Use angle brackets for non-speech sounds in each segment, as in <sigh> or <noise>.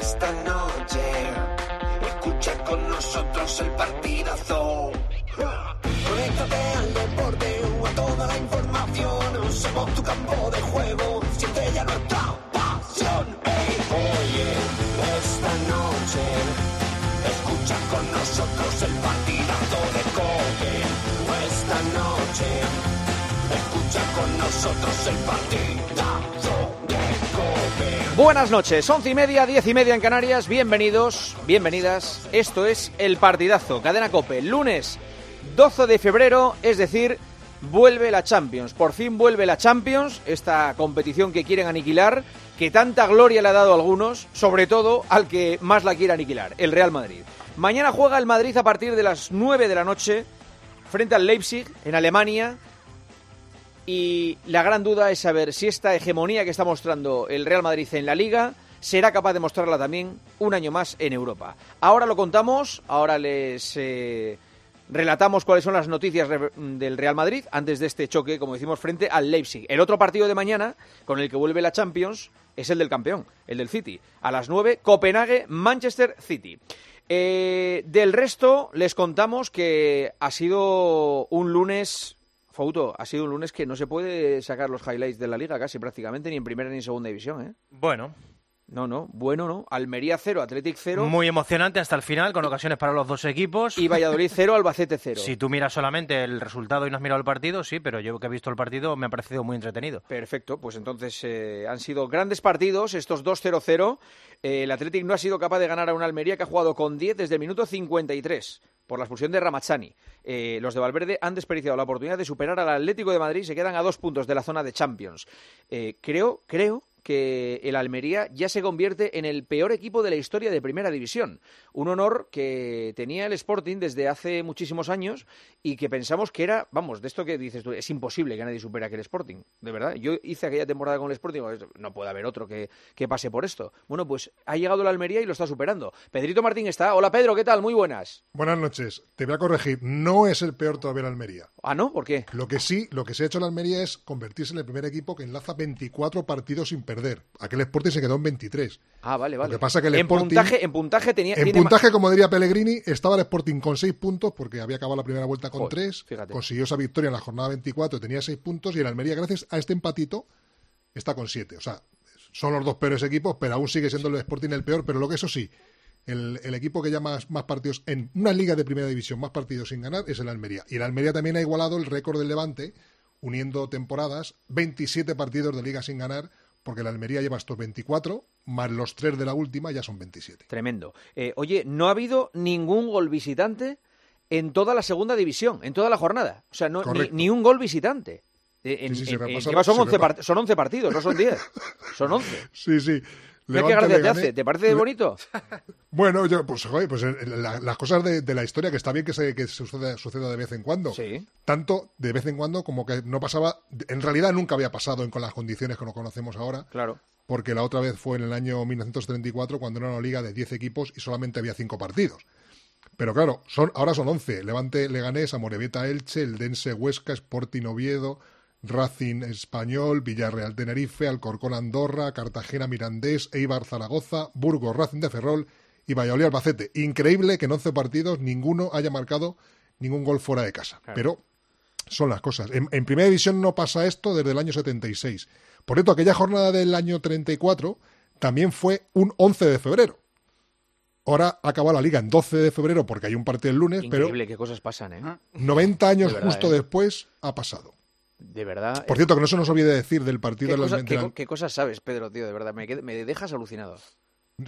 Esta noche, escucha con nosotros el partidazo. Conéctate al deporte a toda la información. Somos tu campo de juego, siente ya nuestra pasión. Oye, esta noche, escucha con nosotros el partidazo de Cope. Esta noche, escucha con nosotros el Cope. Buenas noches, once y media, diez y media en Canarias. Bienvenidos, bienvenidas. Esto es El Partidazo, Cadena Cope. Lunes 12 de febrero, es decir, vuelve la Champions. Por fin vuelve la Champions, esta competición que quieren aniquilar, que tanta gloria le ha dado a algunos, sobre todo al que más la quiere aniquilar, el Real Madrid. Mañana juega el Madrid a partir de las 9 de la noche frente al Leipzig en Alemania. Y la gran duda es saber si esta hegemonía que está mostrando el Real Madrid en la liga será capaz de mostrarla también un año más en Europa. Ahora lo contamos, ahora les eh, relatamos cuáles son las noticias del Real Madrid antes de este choque, como decimos, frente al Leipzig. El otro partido de mañana, con el que vuelve la Champions, es el del campeón, el del City. A las 9, Copenhague, Manchester City. Eh, del resto, les contamos que ha sido un lunes Fouto, ha sido un lunes que no se puede sacar los highlights de la liga casi prácticamente, ni en primera ni en segunda división, ¿eh? Bueno, No, no, bueno, no. Almería 0, Athletic 0 muy emocionante hasta el final, con ocasiones para los dos equipos. y Valladolid 0, Albacete 0. Si tú miras solamente el resultado y no has mirado el partido, sí, pero yo que he visto el partido me ha parecido muy entretenido. Perfecto, pues entonces eh, han sido grandes partidos, estos 2-0-0. Eh, el Athletic no ha sido capaz de ganar a una Almería que ha jugado con 10 desde el minuto 53 por la expulsión de Ramazzani. Eh, los de Valverde han desperdiciado la oportunidad de superar al Atlético de Madrid y se quedan a dos puntos de la zona de Champions. Eh, creo, creo que el Almería ya se convierte en el peor equipo de la historia de Primera División. Un honor que tenía el Sporting desde hace muchísimos años y que pensamos que era, vamos, de esto que dices tú, es imposible que nadie supere aquel Sporting, de verdad. Yo hice aquella temporada con el Sporting, digo, no puede haber otro que, que pase por esto. Bueno, pues ha llegado la Almería y lo está superando. Pedrito Martín está. Hola Pedro, ¿qué tal? Muy buenas. Buenas noches. Te voy a corregir. No es el peor todavía el Almería. Ah, ¿no? ¿Por qué? Lo que sí, lo que se ha hecho en Almería es convertirse en el primer equipo que enlaza 24 partidos sin perder. Aquel Sporting se quedó en 23. Ah, vale, vale. que pasa que el en, Sporting- puntaje, en puntaje tenía... En puntaje, como diría Pellegrini, estaba el Sporting con 6 puntos porque había acabado la primera vuelta con Joder, 3. fíjate. Consiguió esa victoria en la jornada 24, tenía 6 puntos y el Almería, gracias a este empatito, está con 7. O sea, son los dos peores equipos, pero aún sigue siendo el Sporting el peor. Pero lo que eso sí, el, el equipo que ya más, más partidos en una liga de primera división, más partidos sin ganar, es el Almería. Y el Almería también ha igualado el récord del Levante, uniendo temporadas, 27 partidos de liga sin ganar, porque el Almería lleva estos 24, más los 3 de la última, ya son 27. Tremendo. Eh, oye, no ha habido ningún gol visitante en toda la segunda división, en toda la jornada. O sea, no, ni, ni un gol visitante. En- Sí, sí, en- en- son, se me 11 pa- part- son 11 partidos, no son 10. Son 11. <laughs> Sí, sí. Qué gracia te hace. ¿Te parece bonito? <laughs> Bueno, yo, pues, joder, pues eh, la- las cosas de, de la historia que está bien que se que suceda, suceda de vez en cuando. Sí. Tanto de vez en cuando como que no pasaba, en realidad nunca había pasado en, con las condiciones que nos conocemos ahora, Claro. porque la otra vez fue en el año 1934 cuando era una liga de 10 equipos y solamente había 5 partidos. Pero claro, son, ahora son 11. Levante Leganés, Amorebieta Elche, el Dense Huesca, Sporting Oviedo, Racing Español, Villarreal Tenerife, Alcorcón Andorra, Cartagena Mirandés, Eibar Zaragoza, Burgos Racing de Ferrol y Valladolid Albacete. Increíble que en 11 partidos ninguno haya marcado ningún gol fuera de casa. Pero son las cosas. En, en primera división no pasa esto desde el año 76. Por cierto, aquella jornada del año 34 también fue un 11 de febrero. Ahora acaba la liga en 12 de febrero porque hay un partido el lunes, Increíble qué cosas pasan, ¿eh? pero 90 años verdad, justo ¿eh? después ha pasado. De verdad. Por cierto, que no se nos olvide decir del partido ¿Qué, de la cosa- Almería- qué- qué cosas sabes, Pedro, tío? De verdad, me, me dejas alucinado.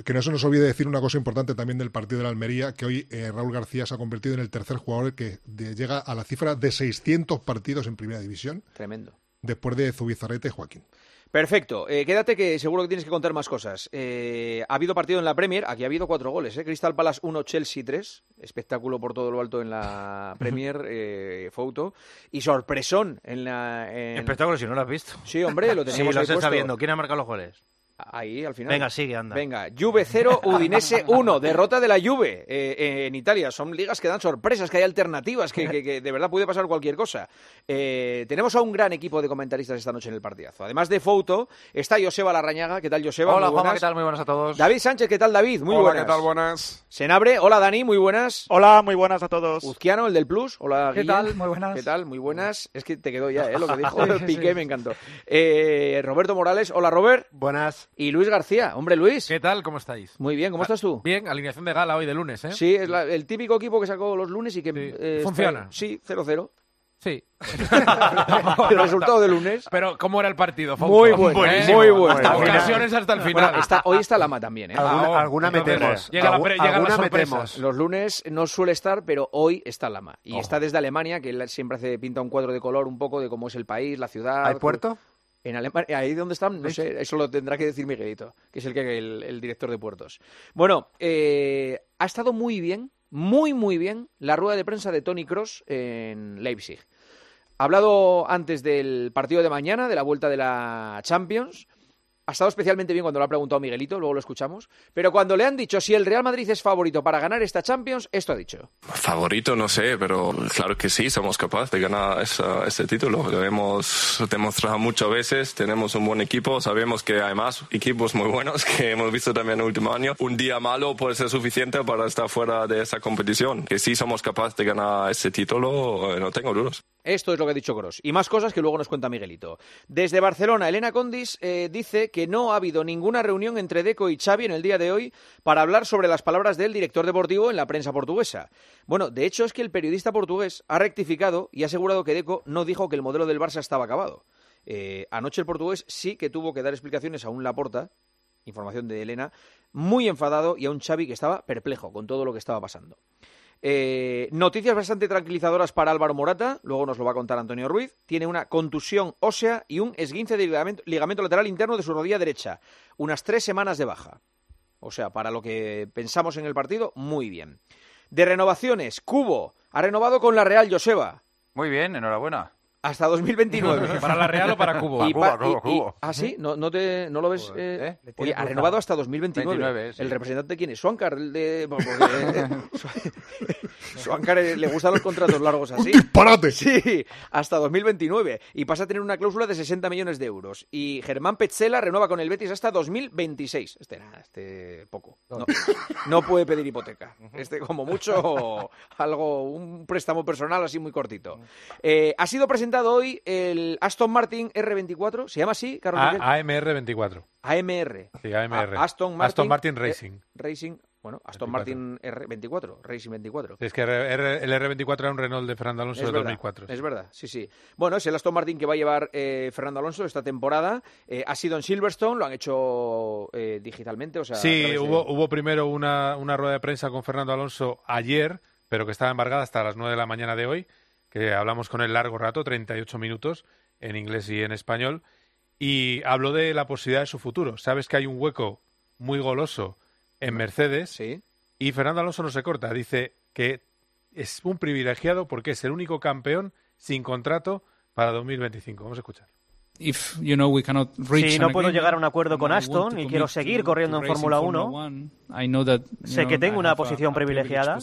que no se nos olvide decir una cosa importante también del partido de la Almería, que hoy eh, Raúl García se ha convertido en el tercer jugador que de- llega a la cifra de 600 partidos en primera división, Tremendo. después de Zubizarreta y Joaquín. Perfecto. Eh, quédate que seguro que tienes que contar más cosas. Eh, ha habido partido en la Premier, aquí ha habido cuatro goles. ¿eh? Crystal Palace 1, Chelsea 3. Espectáculo por todo lo alto en la <laughs> Premier, eh, foto. Y sorpresón en la... en- Espectáculo si no lo has visto. Sí, hombre, lo <laughs> Sí, teníamos lo ahí se está puesto. viendo. ¿Quién ha marcado los goles? Ahí, al final. Venga, sigue, anda. Venga, Juve 0, Udinese <laughs> 1, derrota de la Juve eh, eh, en Italia. Son ligas que dan sorpresas, que hay alternativas, que, que- que de verdad puede pasar cualquier cosa. Eh, tenemos a un gran equipo de comentaristas esta noche en el partidazo. Además de Foto, está Joseba Larrañaga. ¿Qué tal, Joseba? Hola, Juanma, buenas. ¿qué tal? Muy buenas a todos. David Sánchez, ¿qué tal, David? Muy Hola, buenas. ¿qué tal? Buenas. Senabre, hola, Dani, muy buenas. Hola, muy buenas a todos. Uzquiano, el del Plus, hola, ¿Qué tal? Muy buenas. ¿Qué tal? Muy buenas. Es que te quedó ya, ¿eh? Lo que <laughs> dijo Piqué me encantó. Eh, Roberto Morales, hola, Robert. Buenas. Y Luis García. Hombre, Luis. ¿Qué tal? ¿Cómo estáis? Muy bien, ¿cómo estás tú? Bien, alineación de gala hoy de lunes, ¿eh? Sí, es la- el típico equipo que sacó los lunes y que... Sí. eh, está- Funciona. sí, 0-0. Sí. <laughs> <laughs> El resultado de lunes. Pero, ¿cómo era el partido? Fausto? Muy bueno, Buenísimo. muy bueno. Hasta ocasiones hasta el final. Bueno, está, hoy está Lama también, ¿eh? Alguna, Ah, alguna metemos. llega la pre- alguna metemos. Los lunes no suele estar, pero hoy está Lama. Y Ojo. está desde Alemania, que él siempre hace pinta un cuadro de color un poco de cómo es el país, la ciudad. ¿Hay puerto? En Alemania, ahí donde están, no sé, eso lo tendrá que decir Miguelito, que es el, que, el, el director de puertos. Bueno, eh, ha estado muy bien, muy, muy bien la rueda de prensa de Tony Cross en Leipzig. Ha hablado antes del partido de mañana, de la vuelta de la Champions. Ha estado especialmente bien cuando lo ha preguntado Miguelito, luego lo escuchamos. Pero cuando le han dicho si el Real Madrid es favorito para ganar esta Champions, esto ha dicho. Favorito, no sé, pero claro que sí, somos capaces de ganar esa- ese título. Lo hemos demostrado muchas veces, tenemos un buen equipo, sabemos que hay más equipos muy buenos que hemos visto también en el último año. Un día malo puede ser suficiente para estar fuera de esa competición. Que sí somos capaces de ganar ese título, eh, no tengo dudas. Esto es lo que ha dicho Cross. Y más cosas que luego nos cuenta Miguelito. Desde Barcelona, Elena Condis eh, dice que no ha habido ninguna reunión entre Deco y Xavi en el día de hoy para hablar sobre las palabras del director deportivo en la prensa portuguesa. Bueno, de hecho es que el periodista portugués ha rectificado y ha asegurado que Deco no dijo que el modelo del Barça estaba acabado. Eh, anoche el portugués sí que tuvo que dar explicaciones a un Laporta, información de Elena, muy enfadado y a un Xavi que estaba perplejo con todo lo que estaba pasando. Eh, noticias bastante tranquilizadoras para Álvaro Morata, luego nos lo va a contar Antonio Ruiz. Tiene una contusión ósea y un esguince de ligamento, ligamento lateral interno de su rodilla derecha. Unas tres semanas de baja. O sea, para lo que pensamos en el partido, muy bien. De renovaciones, Cubo ha renovado con la Real Joseba Muy bien, enhorabuena. Hasta 2029. <laughs> ¿Para la Real o para Cubo? Y Cuba, y- Cuba. ¿Ah, sí? ¿No, no, te, no lo ves? eh? ¿eh? Oye, ha renovado hasta 2029. 29, sí. ¿El representante quién es? ¿Suancar? El de... porque, eh, Suancar eh, le gustan los contratos largos <laughs> ¡Un así. disparate! <laughs> Sí, hasta 2029. Y pasa a tener una cláusula de 60 millones de euros. Y Germán Petzela renueva con el Betis hasta 2026. Este, nada, este poco. No, no puede pedir hipoteca. Este, como mucho, algo, un préstamo personal así muy cortito. Eh, ha sido presentado hoy el Aston Martin R24. ¿Se llama así, Carlos Miguel? AMR 24. AMR. Sí, AMR. A- Aston Martin, Aston Martin eh, Racing. Racing. Bueno, Aston 24. Martin R24. Racing 24. Es que R- R- el R24 era un Renault de Fernando Alonso de verdad, 2004. Es verdad, sí, sí. Bueno, es el Aston Martin que va a llevar eh, Fernando Alonso esta temporada. Eh, ha sido en Silverstone, lo han hecho eh, digitalmente, o sea... a Sí, través de- hubo, hubo primero una, una rueda de prensa con Fernando Alonso ayer, pero que estaba embargada hasta las 9 de la mañana de hoy, que hablamos con él largo rato, 38 minutos, en inglés y en español, y habló de la posibilidad de su futuro. Sabes que hay un hueco muy goloso en Mercedes Sí. y Fernando Alonso no se corta. Dice que es un privilegiado porque es el único campeón sin contrato para 2025. Vamos a escuchar. If, you know, we cannot reach Si no puedo agreement, llegar a un acuerdo con and I want Aston to y quiero seguir corriendo en Fórmula Formula 1, One, I know that, you sé que tengo I una have a- posición privilegiada.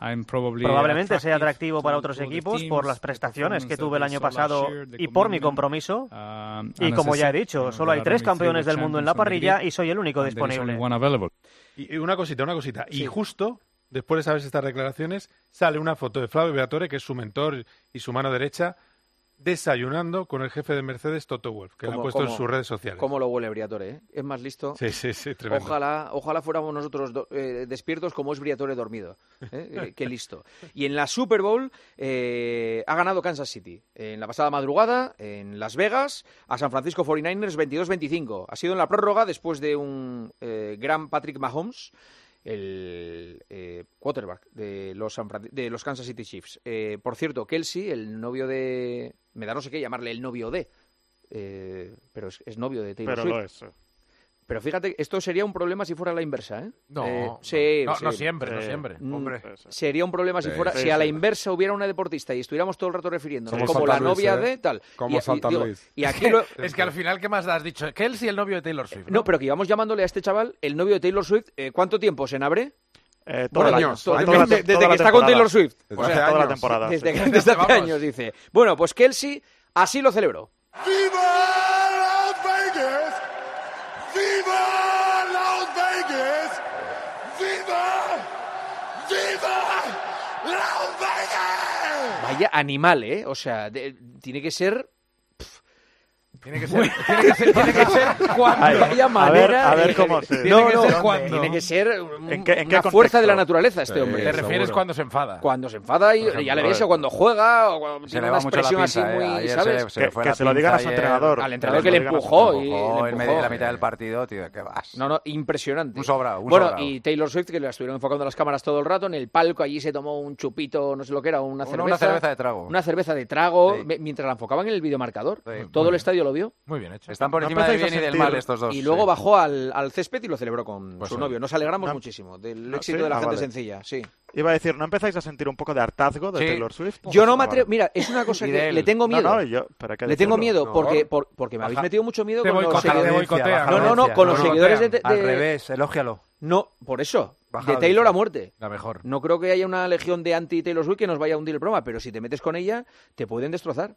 Position. I'm probably probablemente sea attractive atractivo para otros equipos por las prestaciones que tuve el año pasado y por mi commitment. compromiso. Um, Y and como as I ya he said, dicho, solo hay there are tres only campeones three del mundo en champions la parrilla y soy el único disponible. one available. Y y una cosita, una cosita. Y justo después de saber estas declaraciones, sale una foto de Flavio Beatore, que es su mentor y su mano derecha, desayunando con el jefe de Mercedes, Toto Wolf, que lo ha Cómo- puesto en sus redes sociales. Cómo lo huele Briatore, ¿eh? Es más listo. Sí, sí, sí, tremendo. Ojalá, ojalá fuéramos nosotros do- eh, despiertos como es Briatore dormido. ¿eh? <laughs> Qué listo. Y en la Super Bowl ha ganado Kansas City. En la pasada madrugada, en Las Vegas, a San Francisco 49ers 22-25. Ha sido en la prórroga después de un gran Patrick Mahomes el eh, quarterback de los, San de los Kansas City Chiefs. Eh, por cierto, Kelsey, el novio de... Me da no sé qué llamarle el novio de... eh, pero es, es novio de Taylor Pero Swift. lo es. Eh. Pero fíjate, esto sería un problema si fuera a la inversa, ¿eh? No, Eh, no, sí, no, sí. no siempre, no Sí. siempre. Mm, Hombre. Sería un problema si fuera sí, si a la inversa hubiera una deportista y estuviéramos todo el rato refiriéndonos Como la Luis, novia ¿eh? de tal. Como y, Santa digo, Luis. y aquí lo- <laughs> Es que al final, ¿qué más has dicho? Que él sí el novio de Taylor Swift. no, pero que íbamos llamándole a este chaval el novio de Taylor Swift. eh, ¿Cuánto tiempo se abre? Eh, todo Bueno, el año. años, todo- Toda la desde, desde toda que la está con. Taylor Swift. Desde O sea, hace toda la años. temporada. desde, sí. que- desde hace años, dice. Bueno, pues Kelsey así lo celebró. ¡Viva Las Vegas! ¡Viva Las Vegas! ¡Viva! ¡Viva Las Vegas! Vaya animal, ¿eh? O sea, de- tiene que ser... Tiene que ser, tiene que ser, tiene que ser <laughs> cuando. Ay, Vaya a ver, manera a ver cómo se... Tiene No, que no, ser cuando. tiene que ser un- ¿En qué- en qué una fuerza de la naturaleza este Sí. hombre. Te refieres seguro. cuando se enfada. Cuando se enfada y ejemplo, ya le ves o cuando juega o cuando Se tiene le una va mucho la expresión así muy, ¿eh? Ayer ¿sabes? se, se Que- le que se lo digan a su entrenador. Al entrenador Que que le le empujó y Empujó le en medio de la mitad del partido, tío, ¿qué vas? No, no, impresionante. Un sobrado, un bueno, sobrado. y Taylor Swift, que la estuvieron enfocando las cámaras todo el rato, en el palco allí se tomó un chupito, no sé lo que era, una cerveza. una cerveza de trago. Una cerveza de trago, mientras la enfocaban en el videomarcador. Todo muy el bien. Estadio lo vio. Muy bien hecho. Están por No encima del bien y del mal estos dos. y luego sí. bajó al, al césped y lo celebró con Pues su sí. novio. Nos alegramos No. muchísimo del No, éxito ¿sí? de la Ah, gente vale. sencilla, sí. Iba a decir, ¿no empezáis a sentir un poco de hartazgo de Sí. Taylor Swift? Yo no me Ah, atrevo. Mira, es una cosa que le tengo miedo. No, no, yo, le tengo miedo No. porque, por- porque me habéis metido mucho miedo Te con los seguidores. No, no, no, con los seguidores de, de- Al revés, elógialo. No, por eso. De Taylor a muerte. La mejor. No creo que haya una legión de anti-Taylor Swift que nos vaya a hundir el programa, pero si te metes con ella, te pueden destrozar.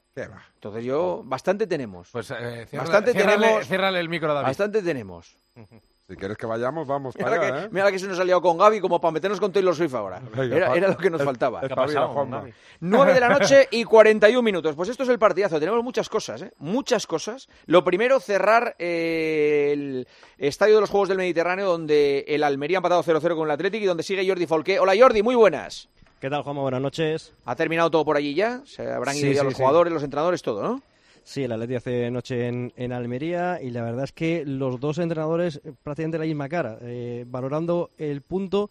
Entonces yo, bastante tenemos. Pues eh, ciérrale- Bastante ciérrale- tenemos- ciérrale el micro, David. Bastante tenemos. Si quieres que vayamos, vamos Mira, para que, allá, ¿eh? mira que se nos ha liado con Gaby como para meternos con Taylor Swift ahora. <laughs> Venga, Era, lo que nos faltaba. 9 de la <laughs> noche y 41 minutos. Pues esto es el partidazo. Tenemos muchas cosas, ¿eh? Muchas cosas. Lo primero, cerrar eh, el Estadio de los Juegos del Mediterráneo, donde el Almería ha empatado 0-0 con el Athletic y donde sigue Jordi Folqué. Hola Jordi, muy buenas. ¿Qué tal, Juanma? Buenas noches. ¿Ha terminado todo por allí ya? Se habrán ido Sí, ya sí, los sí. jugadores, los entrenadores, todo, ¿no? Sí, el Atleti hace noche en, en Almería y la verdad es que los dos entrenadores prácticamente la misma cara, eh, valorando el punto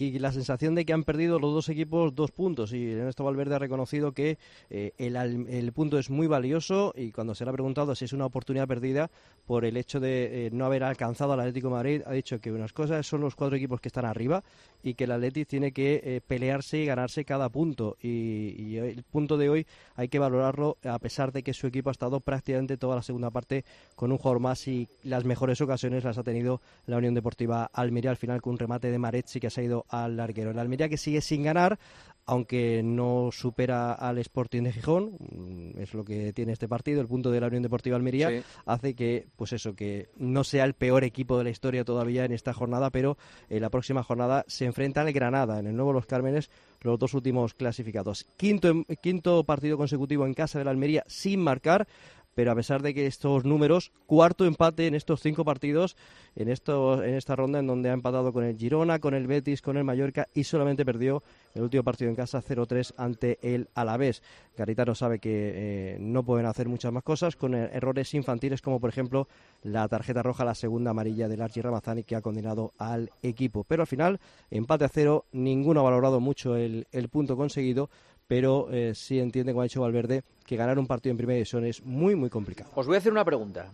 y la sensación de que han perdido los dos equipos dos puntos. Y Ernesto Valverde ha reconocido que eh, el, el punto es muy valioso y cuando se le ha preguntado si es una oportunidad perdida por el hecho de eh, no haber alcanzado al Atlético Madrid, ha dicho que unas cosas son los cuatro equipos que están arriba y que el Atleti tiene que eh, pelearse y ganarse cada punto. Y, el punto de hoy hay que valorarlo a pesar de que su equipo ha estado prácticamente toda la segunda parte con un jugador más y las mejores ocasiones las ha tenido la Unión Deportiva Almería al final con un remate de Maretzi que ha ido al larguero. El Almería que sigue sin ganar, aunque no supera al Sporting de Gijón, mm, es lo que tiene este partido, el punto de la Unión Deportiva Almería Sí. hace que, pues eso, que no sea el peor equipo de la historia todavía en esta jornada, pero en la próxima jornada se enfrenta al Granada, en el nuevo Los Cármenes, los dos últimos clasificados. Quinto, quinto partido consecutivo en casa de la Almería sin marcar, pero a pesar de que estos números, cuarto empate en estos cinco partidos, en, estos, en esta ronda en donde ha empatado con el Girona, con el Betis, con el Mallorca y solamente perdió el último partido en casa 0-3 ante el Alavés. Garitano sabe que eh, no pueden hacer muchas más cosas con eh, errores infantiles como por ejemplo la tarjeta roja, la segunda amarilla del Archie Ramazani que ha condenado al equipo. Pero al final, empate a cero, ninguno ha valorado mucho el, el punto conseguido, pero eh, sí entiende, como ha dicho Valverde, que ganar un partido en primera división es muy, muy complicado. Os voy a hacer una pregunta.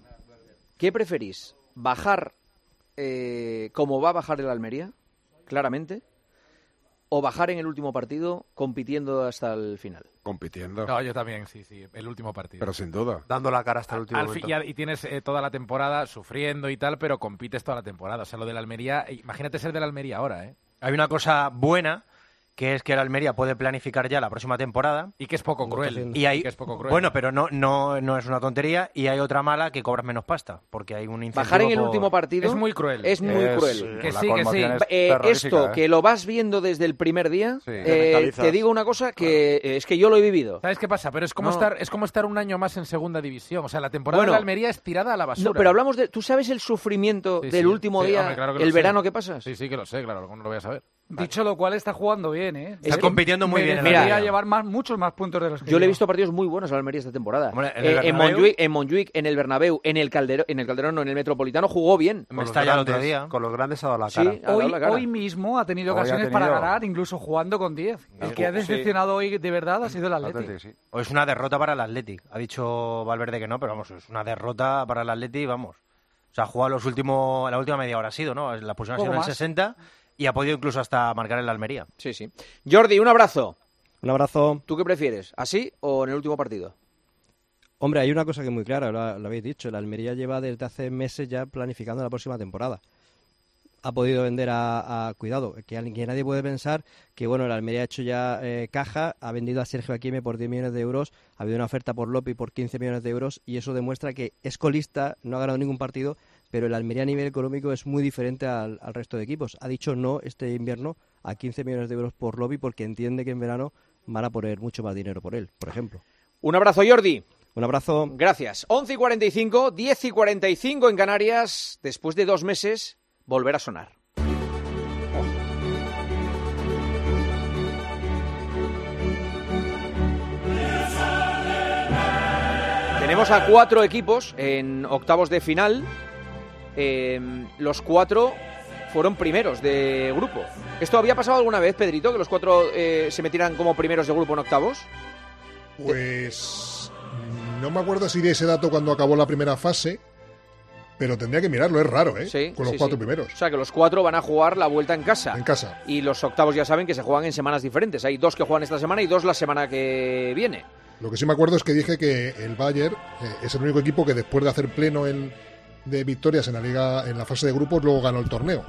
¿Qué preferís? ¿Bajar eh, como va a bajar el Almería, claramente? ¿O bajar en el último partido compitiendo hasta el final? Compitiendo. No, yo también, sí, sí. El último partido. Pero sin duda. Dando la cara hasta el último momento. y, y tienes eh, toda la temporada sufriendo y tal, pero compites toda la temporada. O sea, lo del Almería, imagínate ser del Almería ahora, ¿eh? Hay una cosa buena que es que el Almería puede planificar ya la próxima temporada. Y que es poco cruel. Y hay, que es poco cruel. bueno, pero no, no, no es una tontería. Y hay otra mala que cobras menos pasta, porque hay un incentivo Bajar en el por- último partido Es muy cruel. Es muy Es- cruel. Que sí, que sí. es Eh, esto, ¿eh? que lo vas viendo desde el primer día, Sí. eh, Te digo una cosa que es que yo lo he vivido. ¿Sabes qué pasa? Pero es como, No. estar, es como estar un año más en segunda división. O sea, la temporada Bueno. de la Almería es tirada a la basura. No, pero hablamos de... ¿Tú sabes el sufrimiento Sí, del sí. último Sí, día, hombre, claro que el lo sé. verano que pasas? Sí, sí, que lo sé, claro, ¿cómo no lo voy a saber? Dicho lo cual, está jugando bien, ¿eh? Está compitiendo muy bien Liga. llevar más, muchos más puntos de los que Yo le he visto partidos muy buenos al Almería esta temporada. Hombre, en Eh, el en, Montjuic, en Montjuic, en el Bernabéu, en el Calderón, en el Calderón, no, en el Metropolitano jugó bien. Con los grandes- Con los grandes ha dado la Sí, cara. dado Hoy, la cara. hoy mismo ha tenido Hoy ha ocasiones para ganar, incluso jugando con 10. El que ha Sí. decepcionado hoy de verdad ha sido el Atlético. O es una derrota para el Atleti. Ha dicho Valverde que no, pero vamos, es una derrota para el Atleti, vamos. O sea, ha jugado los últimos, la última media hora ha sido, ¿no? La posición ha sido en el más. 60 y ha podido incluso hasta marcar en la Almería. Sí, sí. Jordi, un abrazo. Un abrazo. ¿Tú qué prefieres? ¿Así o en el último partido? Hombre, hay una cosa que es muy clara, lo, lo habéis dicho. La Almería lleva desde hace meses ya planificando la próxima temporada. Ha podido vender a, a- cuidado, que, que nadie puede pensar que bueno, la Almería ha hecho ya eh, caja, ha vendido a Sergio Aquime por 10 millones de euros, ha habido una oferta por Lopi por 15 millones de euros y eso demuestra que es colista, no ha ganado ningún partido, pero el Almería a nivel económico es muy diferente al, al resto de equipos. Ha dicho no este invierno a 15 millones de euros por Lopi porque entiende que en verano van a poner mucho más dinero por él, por ejemplo. Un abrazo, Jordi. Un abrazo. Gracias. 11 y 45, 10 y 45 en Canarias. Después de dos meses, volver a sonar. Tenemos a cuatro equipos en octavos de final. Eh, los cuatro fueron primeros de grupo. ¿Esto había pasado alguna vez, Pedrito, que los cuatro eh, se metieran como primeros de grupo en octavos? Pues no me acuerdo si de ese dato cuando acabó la primera fase, pero tendría que mirarlo, es raro, ¿eh? Sí, Con los sí, cuatro sí. primeros. O sea, que los cuatro van a jugar la vuelta en casa. En casa. Y los octavos ya saben que se juegan en semanas diferentes. Hay dos que juegan esta semana y dos la semana que viene. Lo que sí me acuerdo es que dije que el Bayern eh, es el único equipo que después de hacer pleno en- de victorias en la liga, en la fase de grupos, luego ganó el torneo.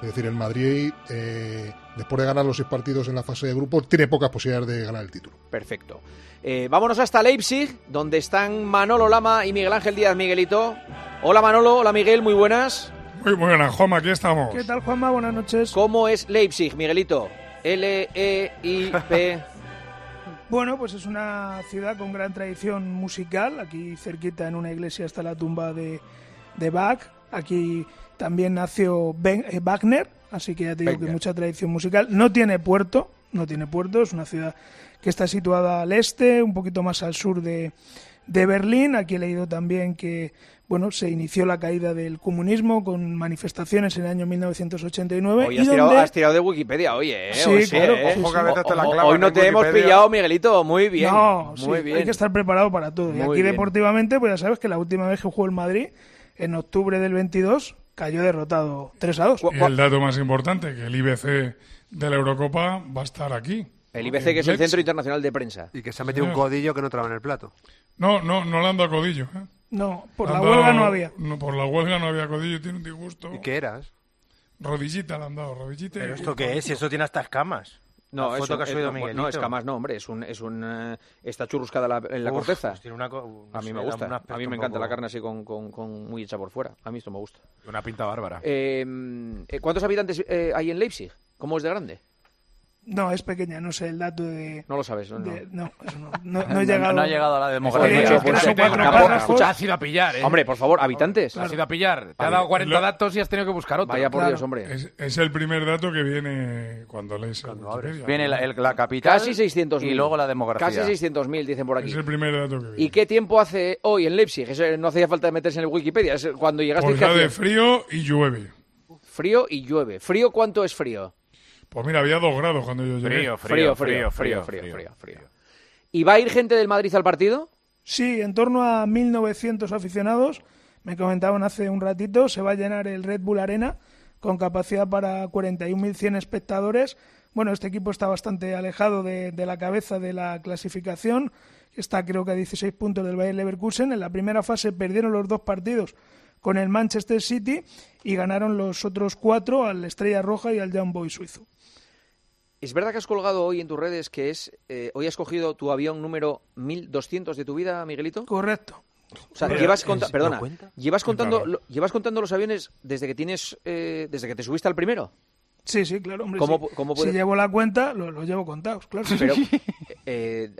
Es decir, el Madrid, eh, después de ganar los seis partidos en la fase de grupos, tiene pocas posibilidades de ganar el título. Perfecto. Eh, vámonos hasta Leipzig, donde están Manolo Lama y Miguel Ángel Díaz Miguelito. Hola Manolo, hola Miguel, muy buenas. Muy buenas, Juanma, aquí estamos. ¿Qué tal, Juanma? Buenas noches. ¿Cómo es Leipzig, Miguelito? E L-E-I-P. <laughs> Bueno, pues es una ciudad con gran tradición musical. Aquí cerquita en una iglesia está la tumba de, de Bach. Aquí también nació Ben- eh, Wagner, así que ya te digo que mucha tradición musical. No tiene puerto, no tiene puerto, es una ciudad que está situada al este, un poquito más al sur de, de Berlín. Aquí he leído también que bueno, se inició la caída del comunismo con manifestaciones en el año 1989. Hoy y has tirado, donde- has tirado de Wikipedia, oye, ¿eh? Sí, Hoy claro, ¿eh? la Hoy no te hemos pillado, Miguelito, muy bien. No, muy sí, bien. hay que estar preparado para todo. Y aquí bien. deportivamente, pues ya sabes que la última vez que jugó el Madrid, en octubre del 22, cayó derrotado 3 a 2. Y el dato más importante, que el IBC de la Eurocopa va a estar aquí. El IBC, que es el. Centro Internacional de Prensa. Y que se ha metido un codillo que no traba en el plato. No, no, no le han dado codillo. ¿eh? No, por la huelga dado- no había. No, por la huelga no había codillo, tiene un disgusto. ¿Y qué eras? Rodillita le han dado, rodillita. ¿Pero esto qué es? Si eso tiene hasta escamas. No, la es foto que ha es- subido Miguelito. no, escamas no, hombre, es un, es un eh, está churruscada la- en la Uf, corteza. pues tiene una a mí me gusta, a mí me encanta poco- la carne así con, con- con muy hecha por fuera. A mí esto me gusta. Una pinta bárbara. Eh, eh, ¿Cuántos habitantes eh, hay en Leipzig? ¿Cómo es de grande? No, es pequeña, no sé el dato de... No lo sabes, ¿no? de- no, eso no, no, no <laughs> No, he llegado... no ha llegado a la demografía. Pues son cuatro párrafos. escucha, has ido a pillar, ¿eh? Hombre, por favor, habitantes. Has ido a pillar. Te ha dado 40 Lo- datos y has tenido que buscar otro. Vaya por Claro. Dios, hombre. Es, es el primer dato que viene cuando lees el Wikipedia. Viene la, el- la capital Casi 600.000. y luego la demografía. Casi 600.000, dicen por aquí. Es el primer dato que viene. ¿Y qué tiempo hace hoy en Leipzig? Eso no hacía falta meterse en el Wikipedia. Es cuando llegaste Pues de frío y llueve. frío y llueve. ¿Frío cuánto es frío? Pues mira, había dos grados cuando yo llegué. Frío, Frío, frío, frío, frío, frío, frío. ¿Y va a ir gente del Madrid al partido? Sí, en torno a 1.900 aficionados. Me comentaban hace un ratito, se va a llenar el Red Bull Arena con capacidad para 41.100 espectadores. Bueno, este equipo está bastante alejado de, de la cabeza de la clasificación. Está creo que a 16 puntos del Bayer Leverkusen. En la primera fase perdieron los dos partidos con el Manchester City y ganaron los otros cuatro al Estrella Roja y al Young Boy suizo. ¿Es verdad que has colgado hoy en tus redes que es eh, hoy has cogido tu avión número 1200 de tu vida, Miguelito? Correcto. O sea, Pero, llevas ¿en conta- serio perdona, llevas contando lo- llevas contando los aviones desde que tienes eh, desde que te subiste al primero. Sí, sí, claro, hombre. ¿Cómo sí. pu- cómo Si llevo la cuenta, lo, lo llevo contados, claro. Pero <laughs> eh,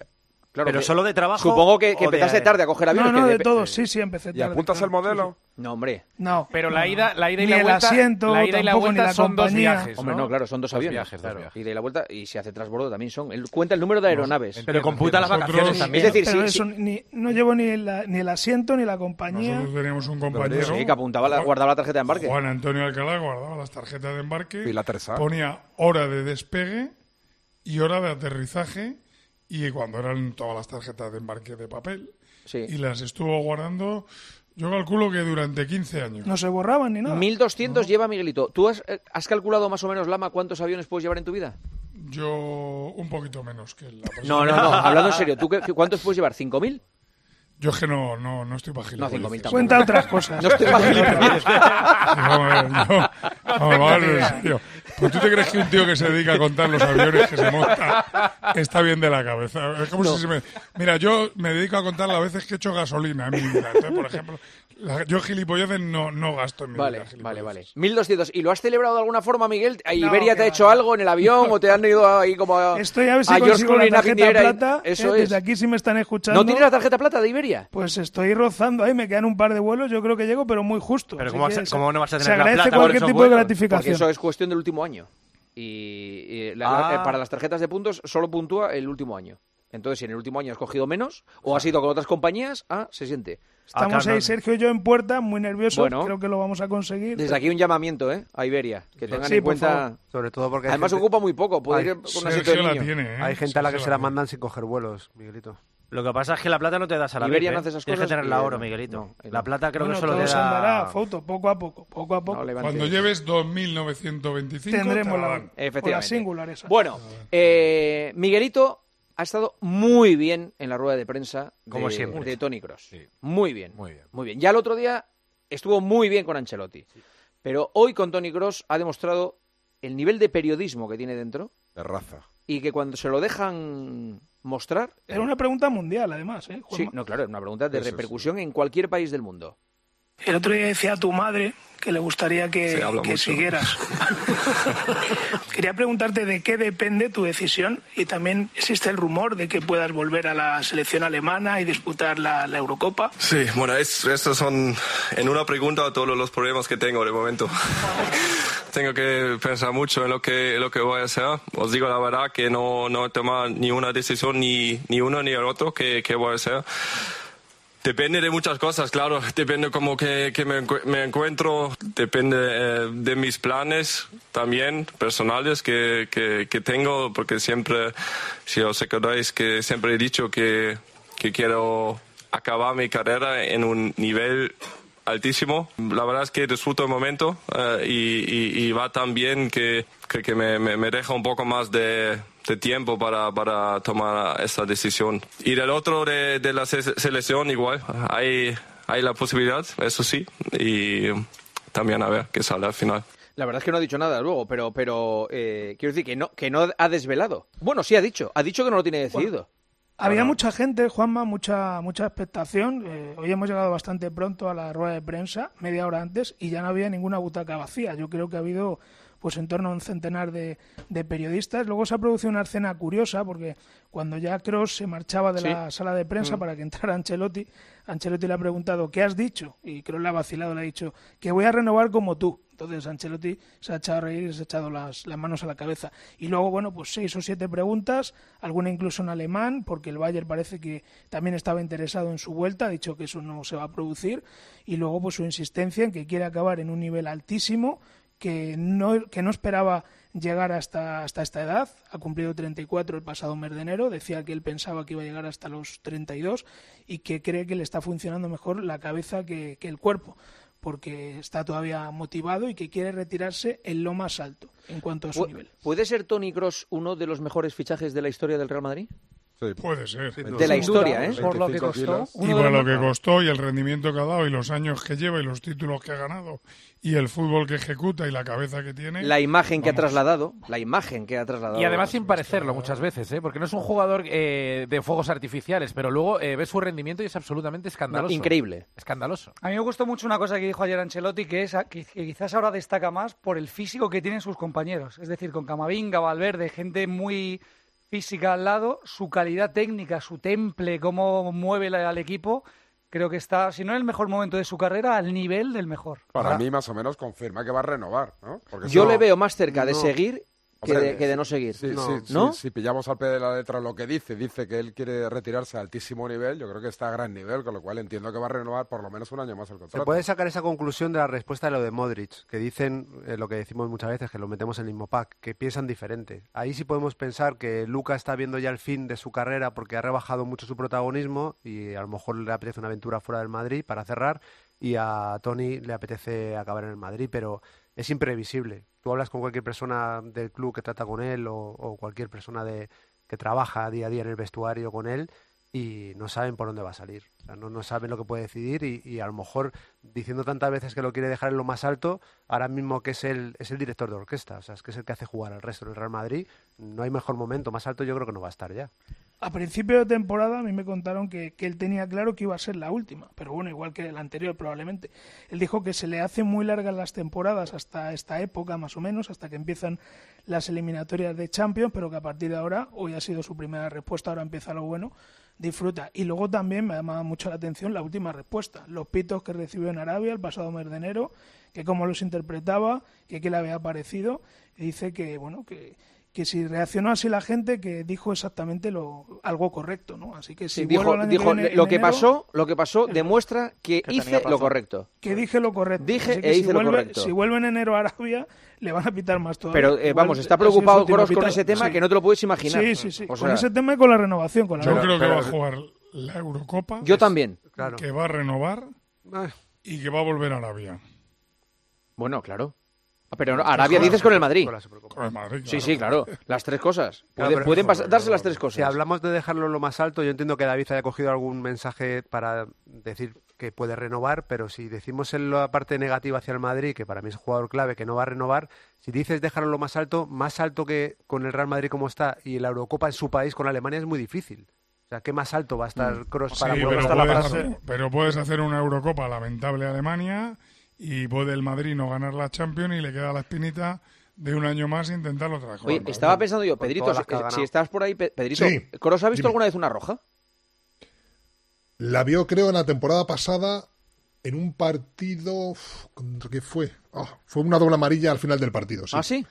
Claro, Pero que- solo de trabajo. Supongo que, que de- empezaste tarde a coger aviones. No, no, que de todo, sí, sí, empecé tarde. claro, sí, No, hombre. No. Pero la ida, la ida y Ni la el vuelta, asiento, la ida y la vuelta la son dos viajes. Hombre, no, claro, son dos, Dos aviones. viajes, dos claro. viajes. Ida y la vuelta, y si hace transbordo también son. El, cuenta el número de aeronaves. Pero computa las Nosotros- vacaciones también. Es decir, Pero sí, eso, sí. ni, no llevo ni, la- ni el asiento ni la compañía. Nosotros teníamos un compañero. Sí, que apuntaba la- guardaba la tarjeta de embarque. Juan Antonio Alcalá guardaba las tarjetas de embarque. Y la tercera. Ponía hora de despegue y hora de aterrizaje. Y cuando eran todas las tarjetas de embarque de papel. Sí. Y las estuvo guardando, yo calculo que durante 15 años. No se borraban ni nada. 1200 lleva Miguelito. ¿Tú has, eh, has calculado más o menos, Lama, cuántos aviones puedes llevar en tu vida? Yo un poquito menos que la persona. No, no, no. Hablando en serio, ¿tú qué- cuántos puedes llevar? ¿5.000? Yo es que no, no, no estoy para No, gilipolleces. 5.000 tampoco. Cuenta otras cosas. No estoy para no. Pues tú te crees que un tío que se dedica a contar los aviones que se monta está bien de la cabeza. Es como si se me... Mira, yo me dedico a contar las veces que he hecho gasolina en mi vida. Entonces, por ejemplo, la- yo gilipolleces no, no gasto en mi Vale, vida. vale, vale. 1200. ¿Y lo has celebrado de alguna forma, Miguel? ¿A No, ¿Iberia te ha hecho algo en el avión o te han ido ahí como a, Estoy a ver si George consigo la tarjeta y- plata. Eso eh, es. Desde aquí si me están escuchando. ¿No tienes la tarjeta plata de Iberia? Pues estoy rozando ahí, me quedan un par de vuelos, yo creo que llego, pero muy justo. Pero ¿cómo que vas a- se- cómo no vas a Se tener la agradece plata cualquier tipo de? Porque gratificación. eso es cuestión del último año. Y, y la- Ah. eh, para las tarjetas de puntos solo puntúa el último año. Entonces, si en el último año has cogido menos o has ido con otras compañías, ah, se siente. Estamos ahí, Sergio y yo en puerta, muy nerviosos. Bueno. creo que lo vamos a conseguir. Desde aquí un llamamiento, ¿eh? A Iberia. Que tengan Sí, en cuenta. Sobre todo porque Además, gente- ocupa muy poco. Puede hay- ir con un asiento de niño. Hay gente a la que se la mandan sin coger vuelos, Miguelito. Lo que pasa es que la plata no te das a la Iberia vez, no ¿eh? hace esas Tienes cosas que tener y la él oro, no. Miguelito. No, la plata creo Bueno, que solo todo te se andará, da... foto, poco a poco, poco a poco. Cuando lleves 2.925 Tendremos te la la- con la Efectivamente. singular esa. Bueno, eh, Miguelito ha estado muy bien en la rueda de prensa de, Como siempre. de Tony Cross. Muy bien. Muy bien. Muy bien. Ya el otro día estuvo muy bien con Ancelotti. Pero hoy con Tony Cross ha demostrado el nivel de periodismo que tiene dentro De raza. y que cuando se lo dejan mostrar. Era una pregunta mundial, además. ¿eh, Sí, no, claro, es una pregunta de Eso sí. repercusión en cualquier país del mundo. El otro día decía a tu madre que le gustaría que, que siguieras. <laughs> Quería preguntarte de qué depende tu decisión y también existe el rumor de que puedas volver a la selección alemana y disputar la, la Eurocopa. Sí, bueno, es, estos son en una pregunta todos los problemas que tengo de momento. <laughs> tengo que pensar mucho en lo que, en lo que voy a hacer. Os digo la verdad que no, no he tomado ni una decisión, ni, ni uno ni el otro que, que voy a hacer. Depende de muchas cosas, claro. Depende como que, que me, me encuentro, depende eh, de mis planes también personales que, que, tengo, porque siempre, si os acordáis, que siempre he dicho que, que quiero acabar mi carrera en un nivel altísimo. La verdad es que disfruto el momento eh, y, y- va tan bien que, que, me deja un poco más de, de tiempo para, para tomar esa decisión. Y del otro de, de la se- selección igual, hay, hay la posibilidad, eso sí, y también a ver qué sale al final. La verdad es que no ha dicho nada luego, pero, pero eh, quiero decir que no, que no ha desvelado. Bueno, sí ha dicho, ha dicho que no lo tiene decidido. Había mucha gente, Juanma, mucha mucha expectación. Eh, hoy hemos llegado bastante pronto a la rueda de prensa, media hora antes, y ya no había ninguna butaca vacía. Yo creo que ha habido pues en torno a un centenar de, de periodistas. Luego se ha producido una escena curiosa porque cuando ya Cross se marchaba de Sí. la sala de prensa Mm. para que entrara Ancelotti, Ancelotti le ha preguntado ¿qué has dicho? Y Kroos le ha vacilado, le ha dicho que voy a renovar como tú. Entonces Ancelotti se ha echado a reír y se ha echado las, las manos a la cabeza. Y luego, bueno, pues seis o siete preguntas, alguna incluso en alemán, porque el Bayern parece que también estaba interesado en su vuelta, ha dicho que eso no se va a producir. Y luego, pues su insistencia en que quiere acabar en un nivel altísimo, que no, que no esperaba llegar hasta, hasta esta edad. Ha cumplido 34 el pasado mes de enero. Decía que él pensaba que iba a llegar hasta los 32 y que cree que le está funcionando mejor la cabeza que, que el cuerpo porque está todavía motivado y que quiere retirarse en lo más alto en cuanto a su ¿Pu- nivel. ¿Puede ser Tony Cross uno de los mejores fichajes de la historia del Real Madrid? Puede ser. De la historia, ¿eh? Por lo que costó. Y por lo que costó y el rendimiento que ha dado y los años que lleva y los títulos que ha ganado y el fútbol que ejecuta y la cabeza que tiene. La imagen que ha trasladado, la imagen que ha trasladado. Y además sin parecerlo muchas veces, ¿eh? porque no es un jugador eh, de fuegos artificiales, pero luego eh, ves su rendimiento y es absolutamente escandaloso. increíble. Escandaloso. A mí me gustó mucho una cosa que dijo ayer Ancelotti, que es que quizás ahora destaca más por el físico que tienen sus compañeros. Es decir, con Camavinga, Valverde, gente muy física al lado, su calidad técnica, su temple, cómo mueve la- al equipo, creo que está, si no en el mejor momento de su carrera, al nivel del mejor. Para mí, más o menos, confirma que va a renovar, ¿no? Porque Yo le veo más cerca de seguir que, Hombre, de, que de no seguir. Sí, sí, sí, ¿No? si pillamos al pie de la letra lo que dice, dice que él quiere retirarse a altísimo nivel, yo creo que está a gran nivel, con lo cual entiendo que va a renovar por lo menos un año más el Se contrato. puede sacar esa conclusión de la respuesta de lo de Modric, que dicen eh, lo que decimos muchas veces, que lo metemos en el mismo pack, que piensan diferente. Ahí sí podemos pensar que Luca está viendo ya el fin de su carrera porque ha rebajado mucho su protagonismo y a lo mejor le apetece una aventura fuera del Madrid para cerrar y a Tony le apetece acabar en el Madrid, pero es imprevisible. Hablas con cualquier persona del club que trata con él o, o cualquier persona de, que trabaja día a día en el vestuario con él y no saben por dónde va a salir. O sea, no, no saben lo que puede decidir y, y a lo mejor diciendo tantas veces que lo quiere dejar en lo más alto, ahora mismo que es el, es el director de orquesta, o sea, es que es el que hace jugar al resto del Real Madrid, no hay mejor momento, más alto yo creo que no va a estar ya. A principio de temporada a mí me contaron que, él tenía claro que iba a ser la última, pero bueno, igual que la anterior probablemente. Él dijo que se le hacen muy largas las temporadas hasta esta época más o menos, hasta que empiezan las eliminatorias de Champions, pero que a partir de ahora, hoy ha sido su primera respuesta, ahora empieza lo bueno, disfruta. Y luego también me ha llamado mucho la atención la última respuesta, los pitos que recibió en Arabia el pasado mes de enero, que cómo los interpretaba, que qué le había parecido, y dice que, bueno, que que si reaccionó así la gente que dijo exactamente lo algo correcto, ¿no? Así que si Sí, dijo, dijo, en lo que enero, pasó, lo que pasó demuestra que, hice lo correcto. que dije lo correcto. Dije Así que e si hice lo vuelve, correcto. Si vuelve en enero a Arabia, le van a pitar más todavía. Pero eh, vamos, está preocupado con ese tema Sí. que no te lo puedes imaginar. Sí, sí, sí. O con ese tema y con la renovación. Con la Yo renovación. creo que va a jugar la Eurocopa. Yo también. Que va a renovar y que va a volver a Arabia. Bueno, claro. Ah, Pero Arabia dices con el Madrid. Con el Madrid, Sí, sí, claro. Las tres cosas. Claro, Pueden, pero- pueden pas- darse las tres Si cosas. hablamos de dejarlo lo más alto, yo entiendo que David haya cogido algún mensaje para decir que puede renovar, pero si decimos en la parte negativa hacia el Madrid, que para mí es un jugador clave, que no va a renovar, si dices dejarlo lo más alto, más alto que con el Real Madrid como está y la Eurocopa en su país con Alemania es muy difícil. O sea, ¿qué más alto va a estar Kroos Sí, para pero poder puedes, estar la fase? pero puedes hacer una Eurocopa lamentable a Alemania y puede el Madrid no ganar la Champions y le queda la espinita de un año más intentarlo otra vez. Oye, estaba pensando yo, Pedrito, si, estás por ahí, Pe- Pedrito, Sí, ¿Kroos ha visto dime. alguna vez una roja? La vio, creo, en la temporada pasada en un partido. ¿Contra qué fue? Ah, fue una doble amarilla al final del partido. Sí. ¿Ah, sí?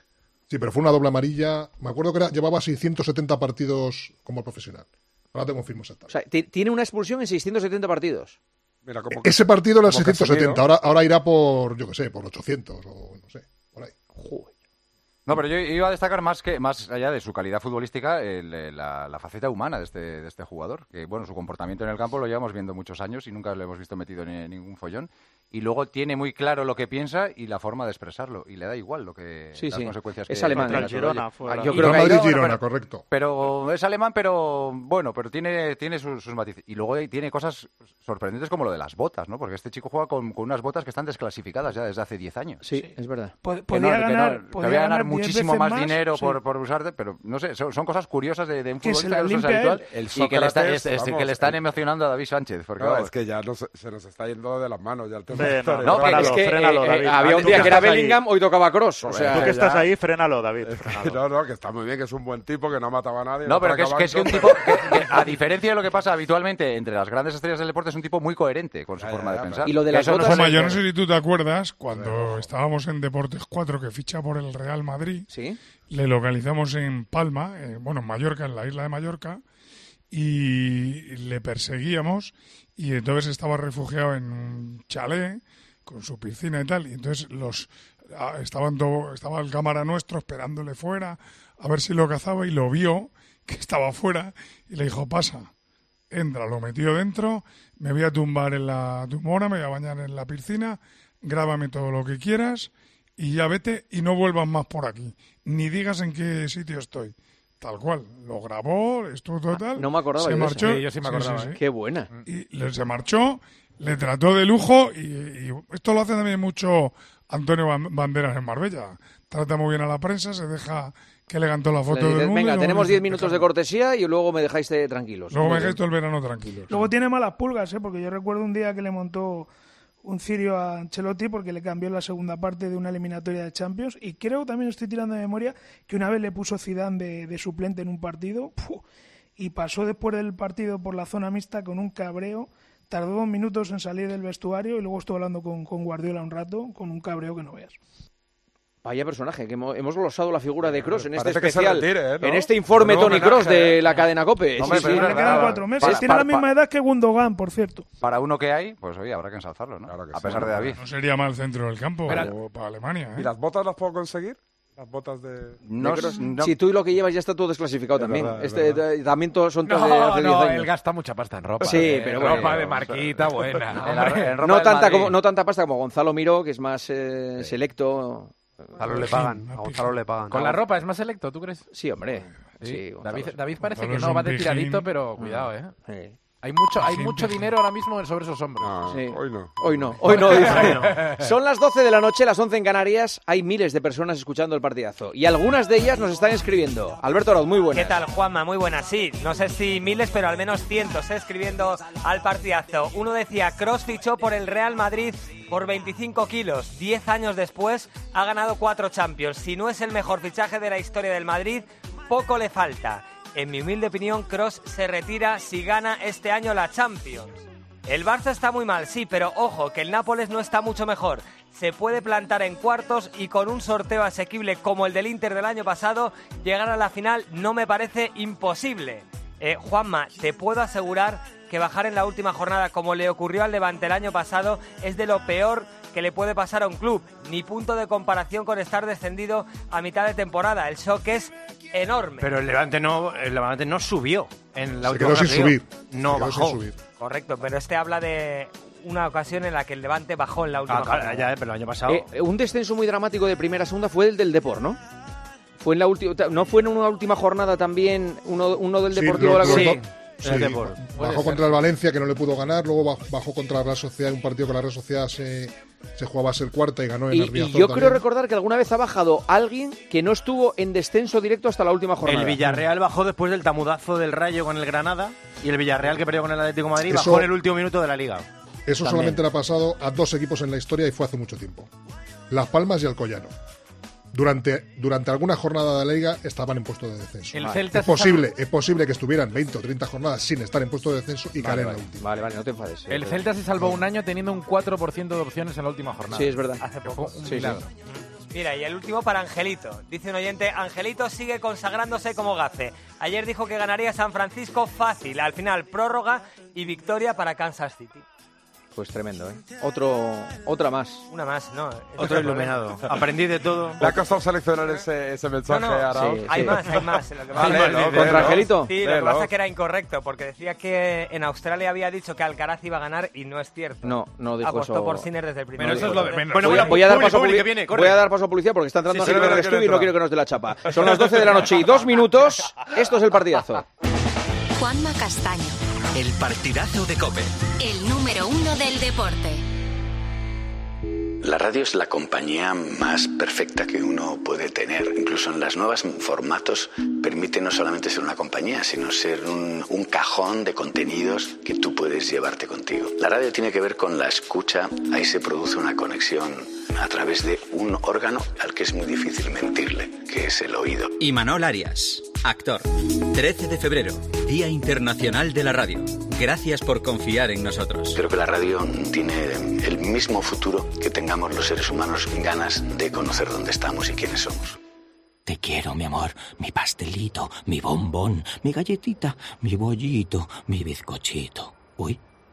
Sí, pero fue una doble amarilla. Me acuerdo que era, llevaba 670 partidos como profesional. Ahora te confirmo exactamente. O sea, ti- tiene una expulsión en 670 partidos. Mira, como Ese partido era como 670, Casemiro. ahora, ahora irá por, yo qué sé, por 800 o no sé, por ahí. No, pero yo iba a destacar más que más allá de su calidad futbolística, el, eh, la, la faceta humana de este, de este jugador. Que bueno, su comportamiento en el campo lo llevamos viendo muchos años y nunca lo hemos visto metido en ningún follón. Y luego tiene muy claro lo que piensa y la forma de expresarlo. Y le da igual lo que Sí, las sí. consecuencias Es que alemán. sobre Girona fuera. Ah, Yo y- creo que bueno, Girona, pero- correcto. Pero es alemán, pero bueno, pero tiene, tiene sus, sus matices. Y luego tiene cosas sorprendentes como lo de las botas, ¿no? Porque este chico juega con, con unas botas que están desclasificadas ya desde hace 10 años. Sí, es verdad. Po- Que podía no, que no, ganar, que podía voy a ganar ganar 10 muchísimo veces más, dinero sí. por, por usarte, pero no sé, son, son cosas curiosas de, de un Que se futbolista que no es habitual. El y que le, está- Sócrates, es- es- que le están el- emocionando a David Sánchez. Porque, No, es que ya se nos está yendo de las manos ya el tema. No, que es que, Eh, eh, había un día que era ahí. Bellingham, hoy tocaba Cross. O Joder, sea, Tú que estás ahí, frénalo, David. No, no, que está muy bien, que es un buen tipo, que no mataba a nadie. No, pero que es, que es que un tipo, que- que, a diferencia de lo que pasa habitualmente entre las grandes estrellas del deporte, es un tipo muy coherente con su Ya, forma ya, de pensar. Y lo de las no Toma, yo no sé si tú te acuerdas, cuando estábamos en Deportes 4, que ficha por el Real Madrid, Sí. le localizamos en Palma, eh, bueno, en Mallorca, en la isla de Mallorca, y le perseguíamos, y entonces estaba refugiado en un chalet con su piscina y tal, y entonces los ah, estaban todo, estaba el cámara nuestro esperándole fuera a ver si lo cazaba y lo vio que estaba fuera y le dijo pasa entra lo metió dentro me voy a tumbar en la tumora me voy a bañar en la piscina grábame todo lo que quieras y ya vete y no vuelvas más por aquí. Ni digas en qué sitio estoy tal cual lo grabó estuvo total no me acordaba se yo de eso. marchó Sí, yo sí me acordaba, ¿eh? Qué buena. y le- se marchó, le trató de lujo y, y esto lo hace también mucho Antonio Ban- Banderas en Marbella. Trata muy bien a la prensa, se deja que le cantó la foto dices, del mundo. Venga, tenemos dice, 10 minutos de cortesía y luego me dejáis de tranquilos. Luego me dejáis todo el verano tranquilo. Luego tiene malas pulgas, ¿eh? porque yo recuerdo un día que le montó un cirio a Ancelotti porque le cambió la segunda parte de una eliminatoria de Champions. Y creo también estoy tirando de memoria que una vez le puso Zidane de, suplente en un partido y pasó después del partido por la zona mixta con un cabreo. Tardó dos minutos en salir del vestuario y luego estuvo hablando con Guardiola un rato con un cabreo que no veas Vaya personaje, que hemos, hemos glosado la figura de Cross en este Parece que especial, retire, ¿eh? ¿no? en este informe Un Tony Cross de ¿eh? la cadena COPE. No, Sí, sí. es le quedan cuatro meses Para- tiene la para- misma edad que Gundogan por cierto Para uno que hay, pues oye, habrá que ensalzarlo, ¿no? a pesar de David. No sería mal centro del campo Pero- o para Alemania. ¿eh? ¿Y las botas las puedo conseguir? Las botas de... No, De no- Si tú lo que llevas ya está todo desclasificado Es también. verdad, es este, verdad. eh, también todos son todos de No, hace 10 no, años. él gasta mucha pasta en ropa. Sí, eh. pero bueno. Ropa de marquita buena. <laughs> En la- en ropa no tanta como no tanta pasta como Gonzalo Miró, que es más eh, selecto. Gonzalo le pagan, a Gonzalo le pagan. Con la ropa es más selecto, ¿tú crees? Sí, hombre. Sí, David. David parece Gonzalo que no, va de tiradito, pero cuidado, ¿eh? Sí. Hay mucho, hay mucho dinero ahora mismo sobre esos hombros. Sí. Hoy no. Hoy no, hoy <laughs> no, dice. Son las 12 de la noche, las 11 en Canarias. Hay miles de personas escuchando el partidazo. Y algunas de ellas nos están escribiendo. Alberto Arauz, muy buenas. ¿Qué tal, Juanma? Muy buenas, sí. No sé si miles, pero al menos cientos, ¿eh? escribiendo al partidazo. Uno decía, Cross fichó por el Real Madrid por 25 kilos. Diez años después ha ganado cuatro Champions. Si no es el mejor fichaje de la historia del Madrid, poco le falta. En mi humilde opinión, Cross se retira si gana este año la Champions. El Barça está muy mal, sí, pero ojo, que el Nápoles no está mucho mejor. Se puede plantar en cuartos y con un sorteo asequible como el del Inter del año pasado, llegar a la final no me parece imposible. Eh, Juanma, te puedo asegurar que bajar en la última jornada como le ocurrió al Levante el año pasado es de lo peor que le puede pasar a un club. Ni punto de comparación con estar descendido a mitad de temporada. El shock es enorme. Pero el Levante no, el Levante no subió en la Se última quedó sin subir. digo. Se No quedó bajó. sin subir. Correcto, pero este habla de una ocasión en la que el Levante bajó en la última Ah, claro, jornada. ya, eh, pero el año pasado. Eh, un descenso muy dramático de primera a segunda fue el del Depor, ¿no? Fue en la última, no fue en una última jornada también uno, uno del Sí, Deportivo lo- de la lo- Coruña. Sí, El Depor. bajó contra el Valencia que no le pudo ganar, luego baj- bajó contra la Real Sociedad, un partido que la Real Sociedad se, se jugaba a ser cuarta y ganó en Y, el y yo también. creo recordar que alguna vez ha bajado alguien que no estuvo en descenso directo hasta la última jornada. El Villarreal bajó después del tamudazo del Rayo con el Granada y el Villarreal que perdió con el Atlético de Madrid Eso- bajó en el último minuto de la Liga. Eso También. solamente le ha pasado a dos equipos en la historia y fue hace mucho tiempo. Las Palmas y Alcoyano. Durante, durante alguna jornada de la liga estaban en puesto de descenso. El Vale. Celta es posible, es posible que estuvieran 20 o 30 jornadas sin estar en puesto de descenso y caer en la última. Vale, vale, no te enfades. El Celta se salvó un año teniendo un 4% de opciones en la última jornada. Sí, es verdad. Hace poco. un Sí. Mira, y el último para Angelito. Dice un oyente, Angelito sigue consagrándose como gafe. Ayer dijo que ganaría San Francisco fácil. Al final, prórroga y victoria para Kansas City. Pues tremendo, ¿eh? Otro, otra más. Una más, ¿no? Otro iluminado. <laughs> Aprendí de todo. Le ha costado seleccionar ese, ese mensaje no, a sí, hay sí. más, hay más. Lo que <laughs> pasa- Vale. ¿Contra. Angelito? Sí, lo que pasa es que era incorrecto, porque decía que en Australia había dicho que Alcaraz iba a ganar y no es cierto. No, no dijo Apostó eso. por Sinner desde el primer Pero eso es lo de menos. Bueno, Voy a, bueno, voy a dar paso a Publi, publi- que viene, corre. voy a dar paso a publicidad porque está entrando Sí, en el estudio y no quiero que nos dé la chapa. Son las 12 de la noche y dos minutos. Esto es el partidazo. Juanma Castaño, El partidazo de Cope. el número uno del deporte. La radio es la compañía más perfecta que uno puede tener. Incluso en las nuevas formatos permite no solamente ser una compañía, sino ser un, un cajón de contenidos que tú puedes llevarte contigo. La radio tiene que ver con la escucha, ahí se produce una conexión a través de un órgano al que es muy difícil mentirle, que es el oído. Y Manol Arias, actor. 13 de febrero, Día Internacional de la Radio. Gracias por confiar en nosotros. Creo que la radio tiene el mismo futuro que tengamos los seres humanos ganas de conocer dónde estamos y quiénes somos. Te quiero, mi amor, mi pastelito, mi bombón, mi galletita, mi bollito, mi bizcochito. Uy,